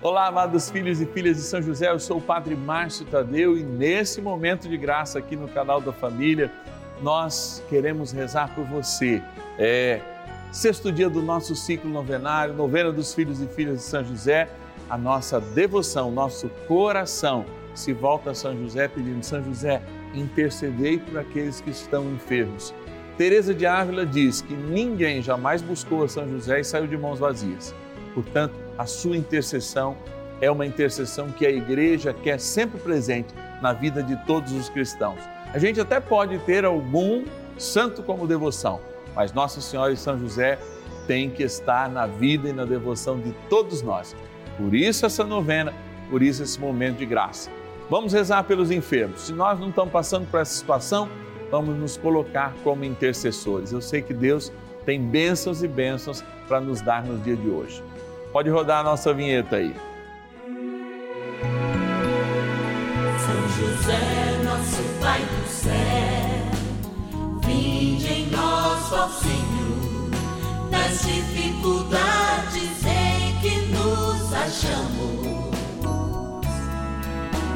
Olá, amados filhos e filhas de São José, eu sou o Padre Márcio Tadeu e nesse momento de graça aqui no canal da Família, nós queremos rezar por você. É sexto dia do nosso ciclo novenário, novena dos filhos e filhas de São José, a nossa devoção, nosso coração se volta a São José pedindo São José, intercedei por aqueles que estão enfermos. Teresa de Ávila diz que ninguém jamais buscou a São José e saiu de mãos vazias. Portanto, a sua intercessão é uma intercessão que a igreja quer sempre presente na vida de todos os cristãos. A gente até pode ter algum santo como devoção, mas Nossa Senhora e São José têm que estar na vida e na devoção de todos nós. Por isso essa novena, por isso esse momento de graça. Vamos rezar pelos enfermos. Se nós não estamos passando por essa situação, vamos nos colocar como intercessores. Eu sei que Deus tem bênçãos e bênçãos para nos dar no dia de hoje. Pode rodar a nossa vinheta aí. São José, nosso Pai do céu, vinde em nós, ó Senhor, nas dificuldades em que nos achamos.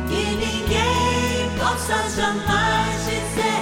Que ninguém possa jamais dizer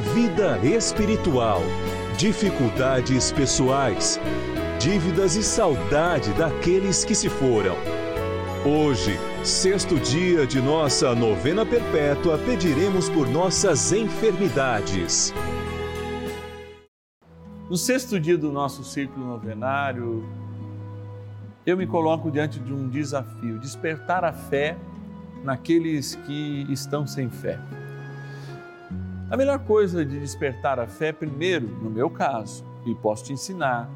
vida espiritual, dificuldades pessoais, dívidas e saudade daqueles que se foram. Hoje, sexto dia de nossa novena perpétua, pediremos por nossas enfermidades. No sexto dia do nosso ciclo novenário, eu me coloco diante de um desafio: despertar a fé naqueles que estão sem fé. A melhor coisa de despertar a fé, primeiro, no meu caso, e posso te ensinar,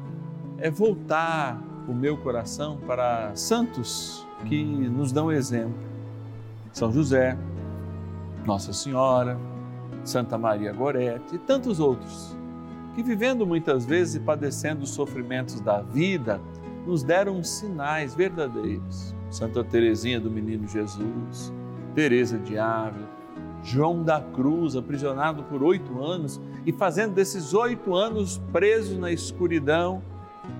é voltar o meu coração para santos que nos dão exemplo. São José, Nossa Senhora, Santa Maria Gorete e tantos outros, que vivendo muitas vezes e padecendo os sofrimentos da vida, nos deram sinais verdadeiros. Santa Teresinha do Menino Jesus, Teresa de Ávila, João da Cruz, aprisionado por oito anos e fazendo desses oito anos preso na escuridão,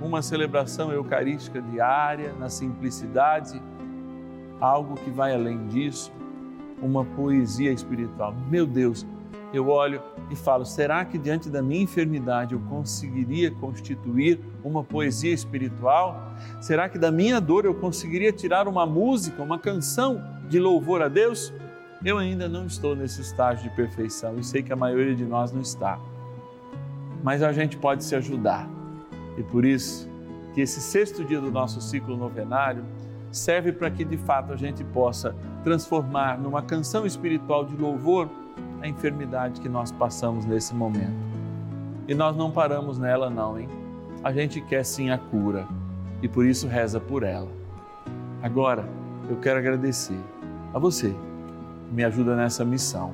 uma celebração eucarística diária, na simplicidade, algo que vai além disso, uma poesia espiritual. Meu Deus, eu olho e falo: será que diante da minha enfermidade eu conseguiria constituir uma poesia espiritual? Será que da minha dor eu conseguiria tirar uma música, uma canção de louvor a Deus? Eu ainda não estou nesse estágio de perfeição e sei que a maioria de nós não está. Mas a gente pode se ajudar. E por isso que esse sexto dia do nosso ciclo novenário serve para que de fato a gente possa transformar numa canção espiritual de louvor a enfermidade que nós passamos nesse momento. E nós não paramos nela não, hein? A gente quer sim a cura e por isso reza por ela. Agora, eu quero agradecer a você me ajuda nessa missão.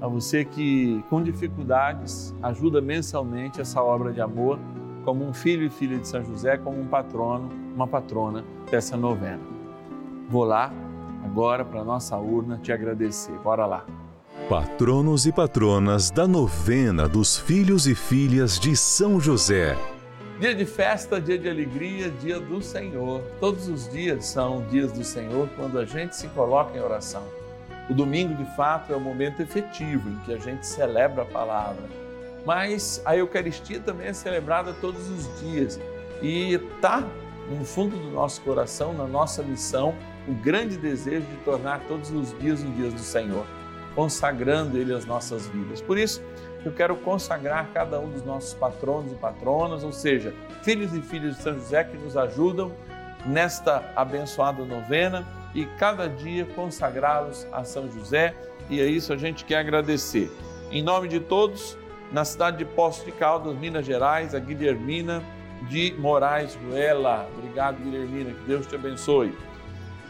A você que, com dificuldades, ajuda mensalmente essa obra de amor, como um filho e filha de São José, como um patrono, uma patrona dessa novena. Vou lá agora para nossa urna te agradecer. Bora lá. Patronos e patronas da novena dos filhos e filhas de São José. Dia de festa, dia de alegria, dia do Senhor. Todos os dias são dias do Senhor quando a gente se coloca em oração. O domingo, de fato, é o momento efetivo em que a gente celebra a palavra. Mas a Eucaristia também é celebrada todos os dias e está no fundo do nosso coração, na nossa missão, o grande desejo de tornar todos os dias os dias do Senhor, consagrando Ele as nossas vidas. Por isso, eu quero consagrar cada um dos nossos patronos e patronas, ou seja, filhos e filhas de São José que nos ajudam nesta abençoada novena e cada dia consagrá-los a São José. E é isso a gente quer agradecer. Em nome de todos, na cidade de Poços de Caldas, Minas Gerais, a Guilhermina de Moraes Ruela. Obrigado, Guilhermina, que Deus te abençoe.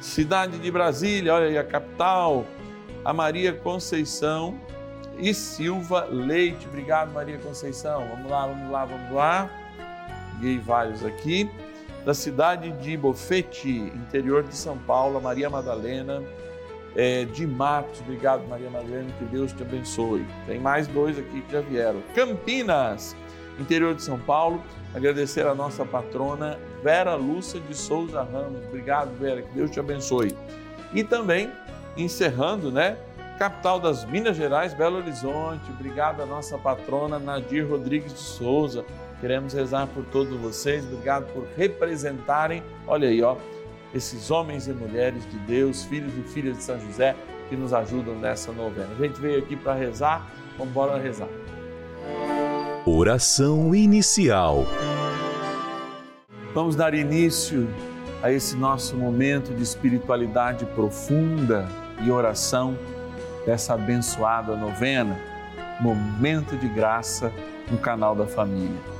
Cidade de Brasília, olha aí a capital, a Maria Conceição e Silva Leite. Obrigado, Maria Conceição. Vamos lá, vamos lá, vamos lá. Peguei vários aqui. Da cidade de Bofete, interior de São Paulo, a Maria Madalena é, de Matos. Obrigado, Maria Madalena, que Deus te abençoe. Tem mais dois aqui que já vieram. Campinas, interior de São Paulo. Agradecer a nossa patrona Vera Lúcia de Souza Ramos. Obrigado, Vera, que Deus te abençoe. E também, encerrando, né? Capital das Minas Gerais, Belo Horizonte. Obrigado a nossa patrona Nadir Rodrigues de Souza. Queremos rezar por todos vocês. Obrigado por representarem, olha aí, ó, esses homens e mulheres de Deus, filhos e filhas de São José, que nos ajudam nessa novena. A gente veio aqui para rezar, vamos embora rezar. Oração inicial. Vamos dar início a esse nosso momento de espiritualidade profunda e oração dessa abençoada novena, momento de graça no canal da família.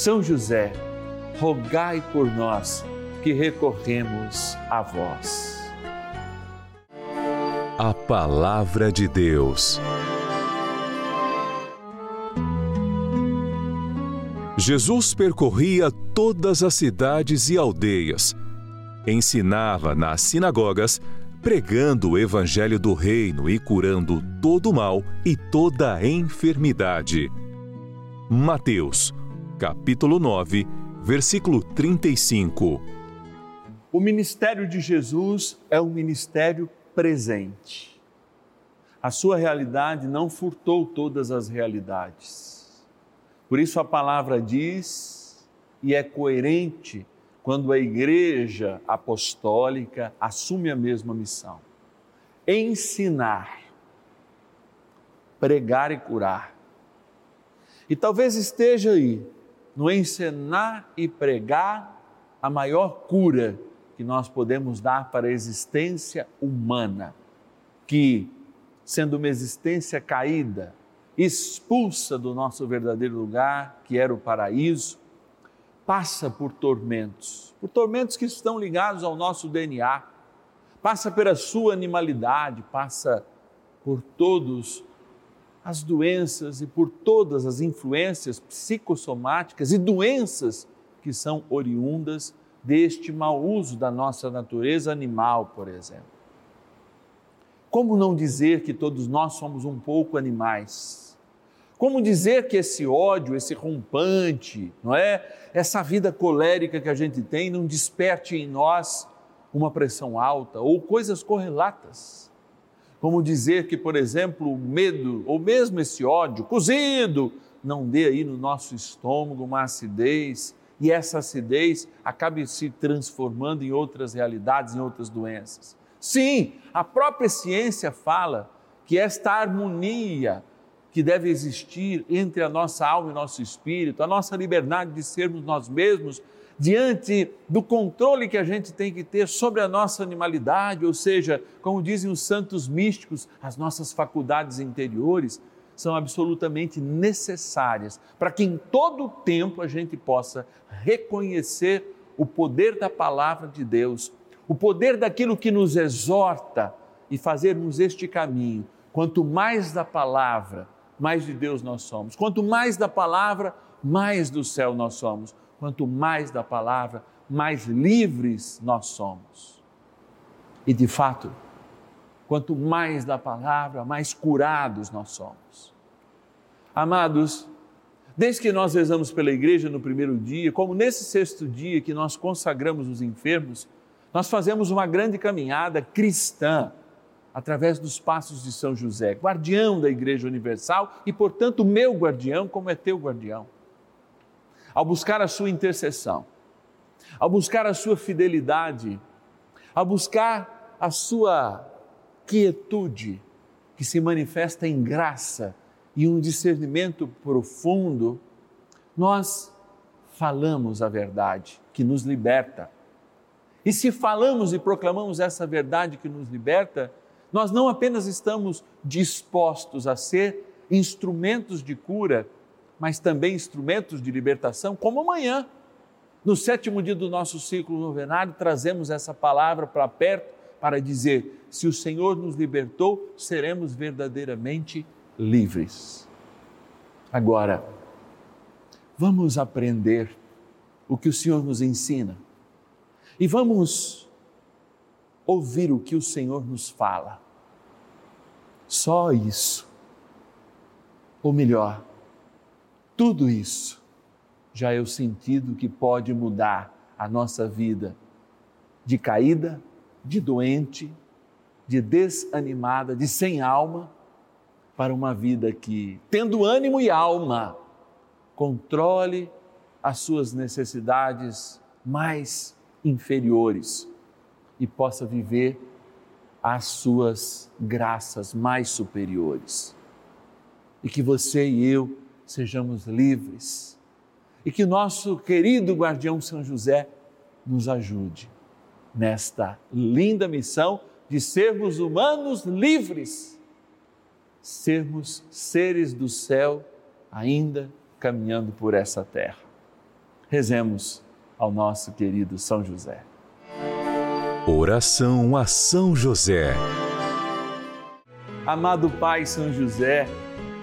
são José, rogai por nós que recorremos a vós. A Palavra de Deus. Jesus percorria todas as cidades e aldeias, ensinava nas sinagogas, pregando o Evangelho do Reino e curando todo mal e toda enfermidade. Mateus capítulo 9, versículo 35. O ministério de Jesus é um ministério presente. A sua realidade não furtou todas as realidades. Por isso a palavra diz, e é coerente quando a igreja apostólica assume a mesma missão: ensinar, pregar e curar. E talvez esteja aí no ensinar e pregar a maior cura que nós podemos dar para a existência humana, que, sendo uma existência caída, expulsa do nosso verdadeiro lugar, que era o paraíso, passa por tormentos, por tormentos que estão ligados ao nosso DNA, passa pela sua animalidade, passa por todos as doenças e por todas as influências psicossomáticas e doenças que são oriundas deste mau uso da nossa natureza animal, por exemplo. Como não dizer que todos nós somos um pouco animais? Como dizer que esse ódio, esse rompante, não é? Essa vida colérica que a gente tem não desperte em nós uma pressão alta ou coisas correlatas? Como dizer que, por exemplo, o medo ou mesmo esse ódio cozido não dê aí no nosso estômago uma acidez e essa acidez acabe se transformando em outras realidades, em outras doenças. Sim, a própria ciência fala que esta harmonia que deve existir entre a nossa alma e nosso espírito, a nossa liberdade de sermos nós mesmos, diante do controle que a gente tem que ter sobre a nossa animalidade, ou seja, como dizem os santos místicos, as nossas faculdades interiores, são absolutamente necessárias para que em todo o tempo a gente possa reconhecer o poder da palavra de Deus, o poder daquilo que nos exorta e fazermos este caminho. Quanto mais da palavra, mais de Deus nós somos. Quanto mais da palavra, mais do céu nós somos. Quanto mais da palavra, mais livres nós somos. E de fato, quanto mais da palavra, mais curados nós somos. Amados, desde que nós rezamos pela igreja no primeiro dia, como nesse sexto dia que nós consagramos os enfermos, nós fazemos uma grande caminhada cristã através dos passos de São José, guardião da Igreja Universal e, portanto, meu guardião, como é teu guardião. Ao buscar a sua intercessão, ao buscar a sua fidelidade, ao buscar a sua quietude que se manifesta em graça e um discernimento profundo, nós falamos a verdade que nos liberta. E se falamos e proclamamos essa verdade que nos liberta, nós não apenas estamos dispostos a ser instrumentos de cura, mas também instrumentos de libertação, como amanhã. No sétimo dia do nosso ciclo novenário, trazemos essa palavra para perto para dizer: se o Senhor nos libertou, seremos verdadeiramente livres. Agora, vamos aprender o que o Senhor nos ensina e vamos ouvir o que o Senhor nos fala. Só isso. Ou melhor, tudo isso já é o sentido que pode mudar a nossa vida de caída de doente, de desanimada, de sem alma, para uma vida que, tendo ânimo e alma, controle as suas necessidades mais inferiores e possa viver as suas graças mais superiores. E que você e eu sejamos livres e que o nosso querido guardião São José nos ajude nesta linda missão de sermos humanos livres, sermos seres do céu ainda caminhando por essa terra. Rezemos ao nosso querido São José. Oração a São José. Amado Pai São José,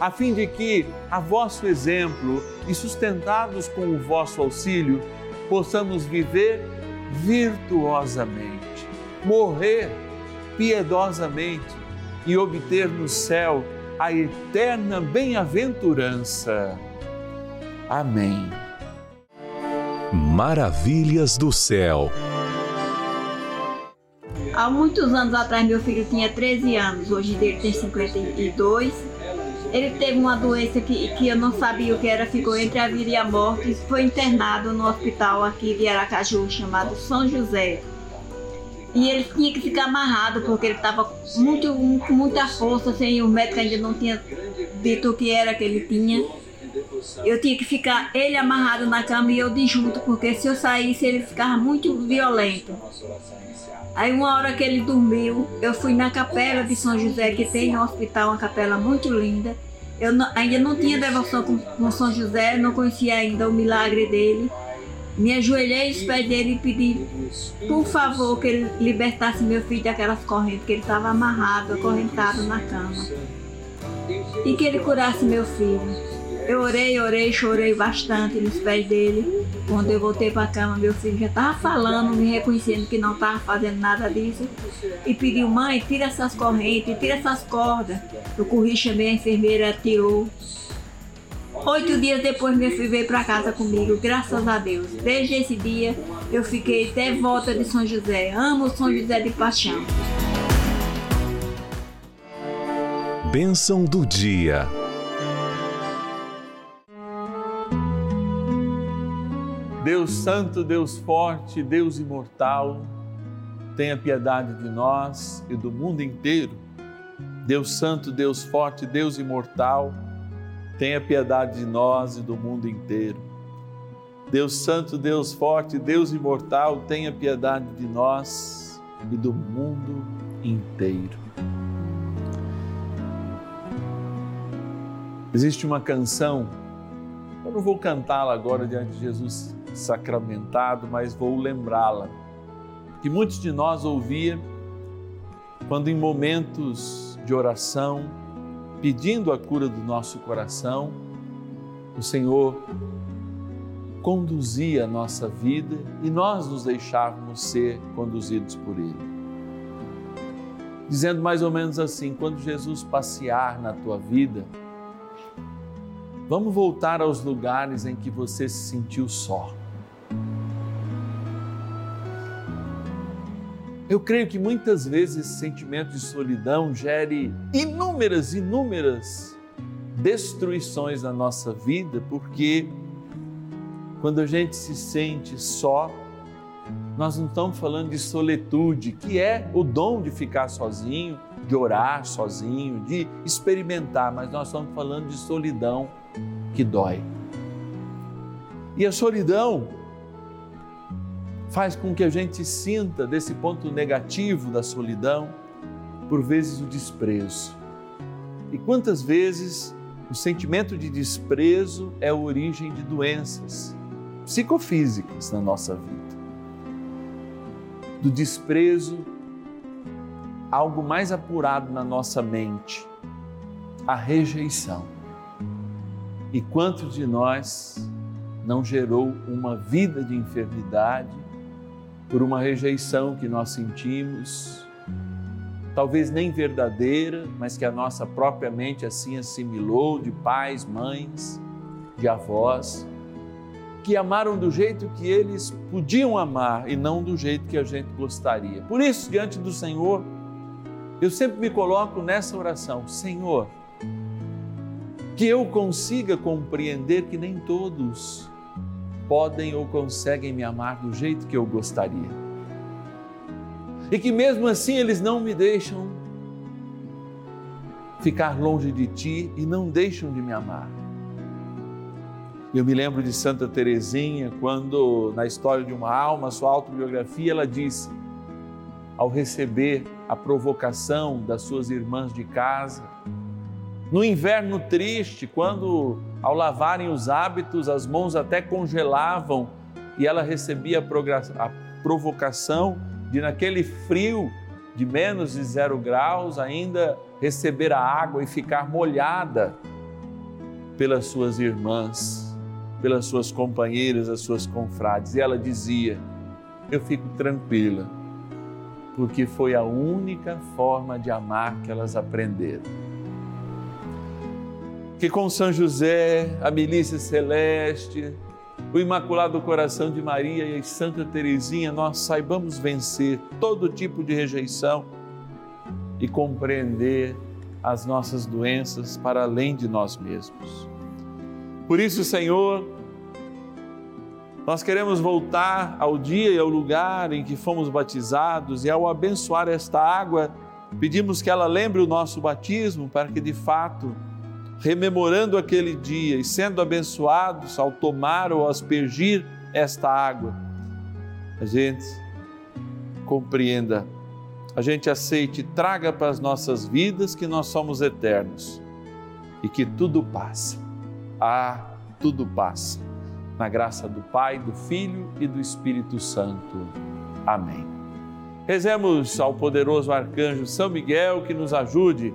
a fim de que, a vosso exemplo e sustentados com o vosso auxílio, possamos viver virtuosamente, morrer piedosamente e obter no céu a eterna bem-aventurança. Amém. Maravilhas do céu. Há muitos anos atrás, meu filho tinha 13 anos, hoje ele tem 52. Ele teve uma doença que, que eu não sabia o que era, ficou entre a vida e a morte. Foi internado no hospital aqui de Aracaju, chamado São José. E ele tinha que ficar amarrado, porque ele estava muito, com muita força, assim, o médico ainda não tinha dito o que era que ele tinha. Eu tinha que ficar ele amarrado na cama e eu de junto, porque se eu saísse ele ficava muito violento. Aí uma hora que ele dormiu, eu fui na capela de São José, que tem no hospital uma capela muito linda. Eu não, ainda não tinha devoção com, com São José, não conhecia ainda o milagre dele. Me ajoelhei aos pés dele e pedi, por favor, que ele libertasse meu filho daquelas correntes, que ele estava amarrado, acorrentado na cama. E que ele curasse meu filho. Eu orei, orei, chorei bastante nos pés dele. Quando eu voltei para a cama, meu filho já estava falando, me reconhecendo que não estava fazendo nada disso. E pediu, mãe, tira essas correntes, tira essas cordas. Eu corri, chamei a enfermeira, tirou. Oito dias depois, meu filho veio para casa comigo, graças a Deus. Desde esse dia, eu fiquei até volta de São José. Amo São José de paixão. Bênção do dia. Deus Santo, Deus Forte, Deus Imortal, tenha piedade de nós e do mundo inteiro. Deus Santo, Deus Forte, Deus Imortal, tenha piedade de nós e do mundo inteiro. Deus Santo, Deus Forte, Deus Imortal, tenha piedade de nós e do mundo inteiro. Existe uma canção, eu não vou cantá-la agora diante de Jesus sacramentado, mas vou lembrá-la, que muitos de nós ouvia quando em momentos de oração, pedindo a cura do nosso coração, o Senhor conduzia a nossa vida e nós nos deixávamos ser conduzidos por Ele. Dizendo mais ou menos assim: quando Jesus passear na tua vida, vamos voltar aos lugares em que você se sentiu só Eu creio que muitas vezes esse sentimento de solidão gere inúmeras, inúmeras destruições na nossa vida, porque quando a gente se sente só, nós não estamos falando de solitude, que é o dom de ficar sozinho, de orar sozinho, de experimentar, mas nós estamos falando de solidão que dói. E a solidão faz com que a gente sinta desse ponto negativo da solidão, por vezes o desprezo. E quantas vezes o sentimento de desprezo é a origem de doenças psicofísicas na nossa vida. Do desprezo, algo mais apurado na nossa mente, a rejeição. E quantos de nós não gerou uma vida de enfermidade por uma rejeição que nós sentimos, talvez nem verdadeira, mas que a nossa própria mente assim assimilou de pais, mães, de avós, que amaram do jeito que eles podiam amar e não do jeito que a gente gostaria. Por isso, diante do Senhor, eu sempre me coloco nessa oração: Senhor, que eu consiga compreender que nem todos podem ou conseguem me amar do jeito que eu gostaria. E que mesmo assim eles não me deixam ficar longe de ti e não deixam de me amar. Eu me lembro de Santa Teresinha, quando na história de uma alma, sua autobiografia, ela disse, ao receber a provocação das suas irmãs de casa, No inverno triste, quando ao lavarem os hábitos as mãos até congelavam e ela recebia a provocação de, naquele frio de menos de zero graus, ainda receber a água e ficar molhada pelas suas irmãs, pelas suas companheiras, as suas confrades. E ela dizia: Eu fico tranquila, porque foi a única forma de amar que elas aprenderam. Que com São José, a milícia celeste, o Imaculado Coração de Maria e Santa Teresinha, nós saibamos vencer todo tipo de rejeição e compreender as nossas doenças para além de nós mesmos. Por isso, Senhor, nós queremos voltar ao dia e ao lugar em que fomos batizados e ao abençoar esta água, pedimos que ela lembre o nosso batismo para que de fato rememorando aquele dia e sendo abençoados ao tomar ou aspergir esta água, a gente compreenda, a gente aceite, traga para as nossas vidas que nós somos eternos e que tudo passa. Ah, tudo passa. Na graça do Pai, do Filho e do Espírito Santo. Amém. Rezemos ao poderoso arcanjo São Miguel que nos ajude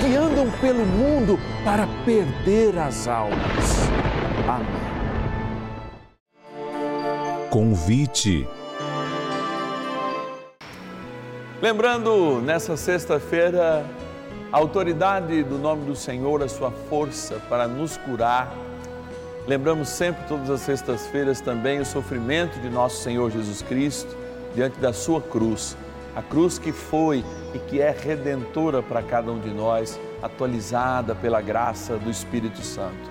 que andam pelo mundo para perder as almas. Amém. Convite. Lembrando, nessa sexta-feira, a autoridade do nome do Senhor, a sua força para nos curar. Lembramos sempre, todas as sextas-feiras, também o sofrimento de nosso Senhor Jesus Cristo diante da sua cruz a cruz que foi e que é redentora para cada um de nós, atualizada pela graça do Espírito Santo.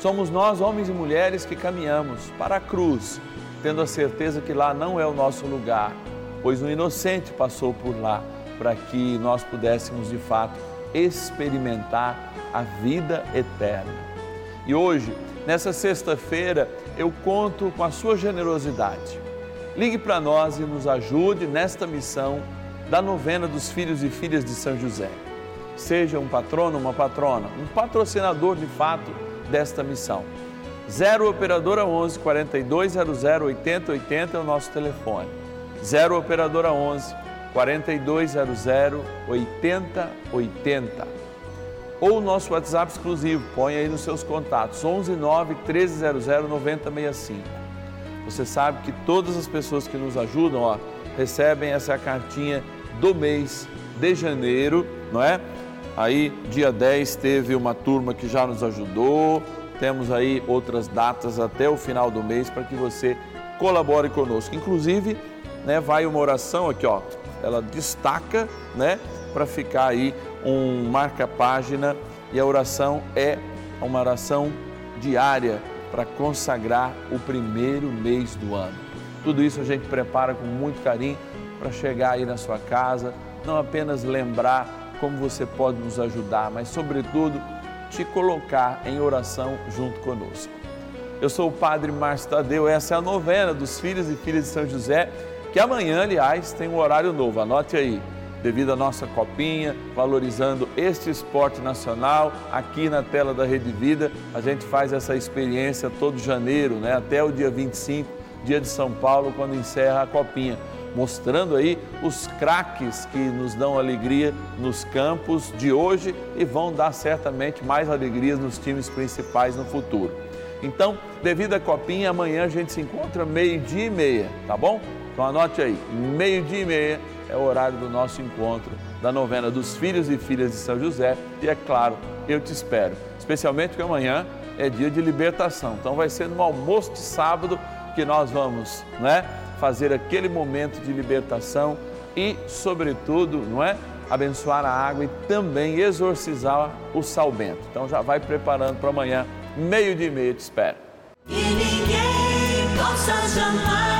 Somos nós, homens e mulheres, que caminhamos para a cruz, tendo a certeza que lá não é o nosso lugar, pois o inocente passou por lá para que nós pudéssemos de fato experimentar a vida eterna. E hoje, nessa sexta-feira, eu conto com a sua generosidade Ligue para nós e nos ajude nesta missão da novena dos filhos e filhas de São José. Seja um patrono, uma patrona, um patrocinador de fato desta missão. 0 Operadora 11 4200 8080 é o nosso telefone. 0 Operadora 11 4200 8080. Ou o nosso WhatsApp exclusivo, põe aí nos seus contatos, 11 9 1300 9065. Você sabe que todas as pessoas que nos ajudam, ó, recebem essa cartinha do mês de janeiro, não é? Aí, dia 10, teve uma turma que já nos ajudou. Temos aí outras datas até o final do mês para que você colabore conosco. Inclusive, né, vai uma oração aqui, ó. Ela destaca, né, para ficar aí um marca-página e a oração é uma oração diária para consagrar o primeiro mês do ano. Tudo isso a gente prepara com muito carinho para chegar aí na sua casa, não apenas lembrar como você pode nos ajudar, mas, sobretudo, te colocar em oração junto conosco. Eu sou o Padre Márcio Tadeu, essa é a novena dos filhos e filhas de São José, que amanhã, aliás, tem um horário novo, anote aí devido à nossa copinha, valorizando este esporte nacional. Aqui na tela da Rede Vida, a gente faz essa experiência todo janeiro, né? até o dia 25, dia de São Paulo, quando encerra a copinha. Mostrando aí os craques que nos dão alegria nos campos de hoje e vão dar certamente mais alegrias nos times principais no futuro. Então, devido à copinha, amanhã a gente se encontra meio-dia e meia, tá bom? Então anote aí, meio-dia e meia é o horário do nosso encontro da novena dos filhos e filhas de São José. E é claro, eu te espero, especialmente porque amanhã é dia de libertação. Então vai ser no almoço de sábado que nós vamos, né, fazer aquele momento de libertação e, sobretudo, não é, abençoar a água e também exorcizar o salmento. Então já vai preparando para amanhã, meio de meia, te espero. E ninguém possa jamais